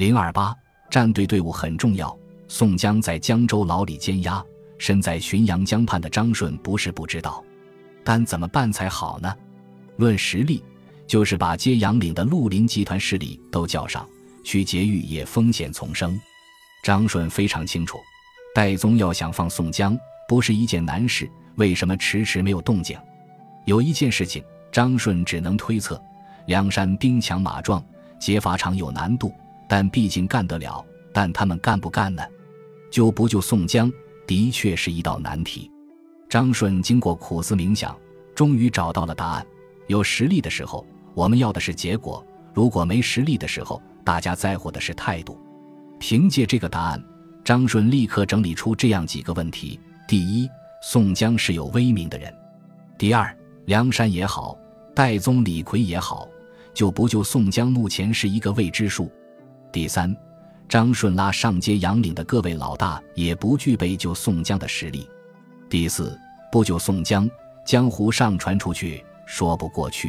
零二八战队队伍很重要。宋江在江州牢里监押，身在浔阳江畔的张顺不是不知道，但怎么办才好呢？论实力，就是把揭阳岭的绿林集团势力都叫上去劫狱，也风险丛生。张顺非常清楚，戴宗要想放宋江，不是一件难事。为什么迟迟没有动静？有一件事情，张顺只能推测：梁山兵强马壮，劫法场有难度，但毕竟干得了。但他们干不干呢？救不救宋江，的确是一道难题。张顺经过苦思冥想，终于找到了答案。有实力的时候，我们要的是结果；如果没实力的时候，大家在乎的是态度。凭借这个答案，张顺立刻整理出这样几个问题：第一，宋江是有威名的人；第二，梁山也好，戴宗、李逵也好，救不救宋江，目前是一个未知数；第三，张顺拉上街杨岭的各位老大也不具备救宋江的实力；第四，不救宋江，江湖上传出去说不过去；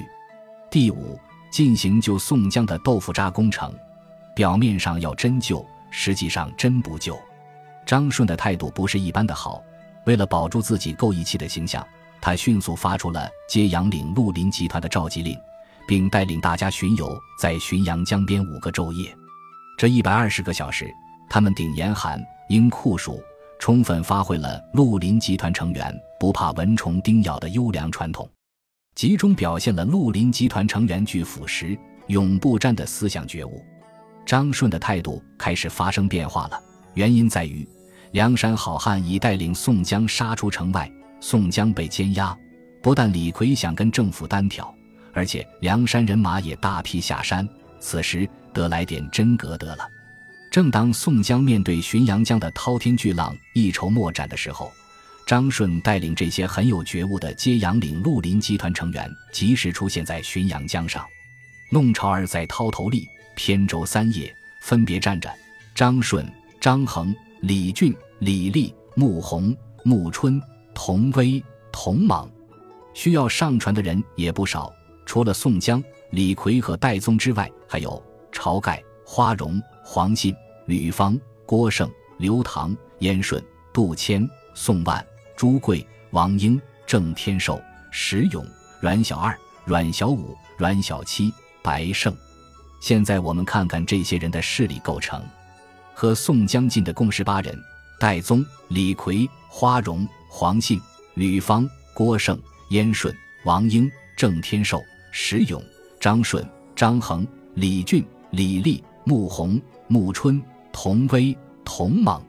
第五，进行救宋江的豆腐渣工程，表面上要真救。实际上真不救，张顺的态度不是一般的好。为了保住自己够义气的形象，他迅速发出了接杨岭绿林集团的召集令，并带领大家巡游在浔阳江边五个昼夜。这一百二十个小时，他们顶严寒、应酷暑，充分发挥了绿林集团成员不怕蚊虫叮咬的优良传统，集中表现了绿林集团成员具腐蚀、永不沾的思想觉悟。张顺的态度开始发生变化了，原因在于梁山好汉已带领宋江杀出城外，宋江被监押。不但李逵想跟政府单挑，而且梁山人马也大批下山。此时得来点真格得了。正当宋江面对浔阳江的滔天巨浪一筹莫展的时候，张顺带领这些很有觉悟的揭阳岭绿林集团成员及时出现在浔阳江上。弄潮儿在涛头立。扁舟三叶，分别站着张顺、张衡、李俊、李立、穆弘、穆春、童威、童莽，需要上船的人也不少。除了宋江、李逵和戴宗之外，还有晁盖、花荣、黄信、吕方、郭盛、刘唐、燕顺、杜迁、宋万、朱贵、王英、郑天寿、石勇、阮小二、阮小五、阮小七、白胜。现在我们看看这些人的势力构成，和宋江进的共十八人：戴宗、李逵、花荣、黄信、吕方、郭盛、燕顺、王英、郑天寿、石勇、张顺、张衡、李俊、李立、穆弘、穆春、童威、童莽；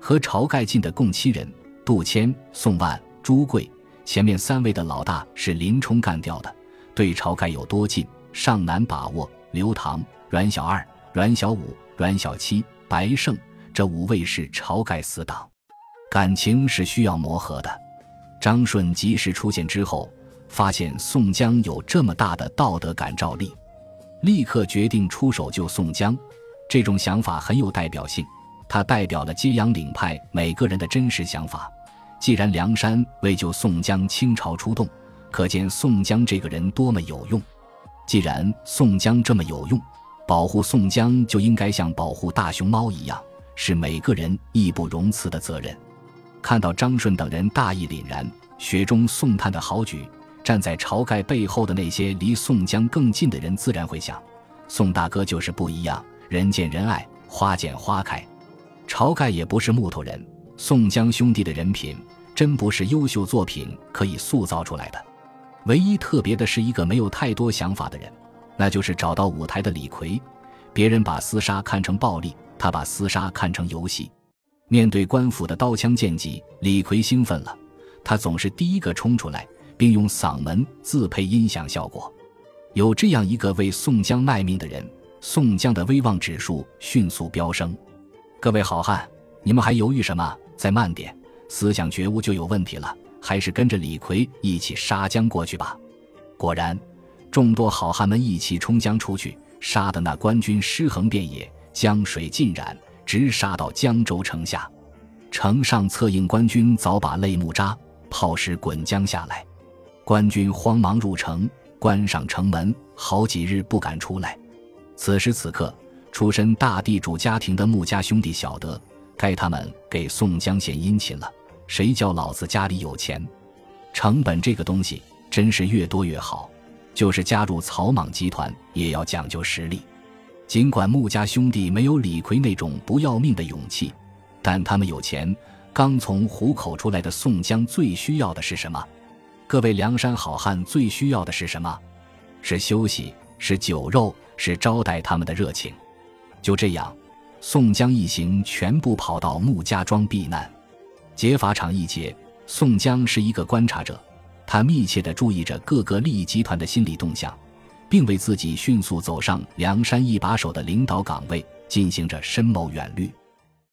和晁盖进的共七人：杜迁、宋万、朱贵。前面三位的老大是林冲干掉的，对晁盖有多近尚难把握。刘唐、阮小二、阮小五、阮小七、白胜这五位是晁盖死党，感情是需要磨合的。张顺及时出现之后，发现宋江有这么大的道德感召力，立刻决定出手救宋江。这种想法很有代表性，它代表了揭阳岭派每个人的真实想法。既然梁山为救宋江倾巢出动，可见宋江这个人多么有用。既然宋江这么有用，保护宋江就应该像保护大熊猫一样，是每个人义不容辞的责任。看到张顺等人大义凛然、雪中送炭的好举，站在晁盖背后的那些离宋江更近的人自然会想：宋大哥就是不一样，人见人爱，花见花开。晁盖也不是木头人，宋江兄弟的人品真不是优秀作品可以塑造出来的。唯一特别的是一个没有太多想法的人，那就是找到舞台的李逵。别人把厮杀看成暴力，他把厮杀看成游戏。面对官府的刀枪剑戟，李逵兴奋了，他总是第一个冲出来，并用嗓门自配音响效果。有这样一个为宋江卖命的人，宋江的威望指数迅速飙升。各位好汉，你们还犹豫什么？再慢点，思想觉悟就有问题了。还是跟着李逵一起杀江过去吧。果然，众多好汉们一起冲江出去，杀的那官军尸横遍野，江水浸染，直杀到江州城下。城上策应官军早把泪木扎，炮石滚江下来，官军慌忙入城，关上城门，好几日不敢出来。此时此刻，出身大地主家庭的穆家兄弟晓得，该他们给宋江献殷勤了。谁叫老子家里有钱？成本这个东西真是越多越好。就是加入草莽集团，也要讲究实力。尽管穆家兄弟没有李逵那种不要命的勇气，但他们有钱。刚从虎口出来的宋江最需要的是什么？各位梁山好汉最需要的是什么？是休息，是酒肉，是招待他们的热情。就这样，宋江一行全部跑到穆家庄避难。劫法场一劫，宋江是一个观察者，他密切地注意着各个利益集团的心理动向，并为自己迅速走上梁山一把手的领导岗位进行着深谋远虑。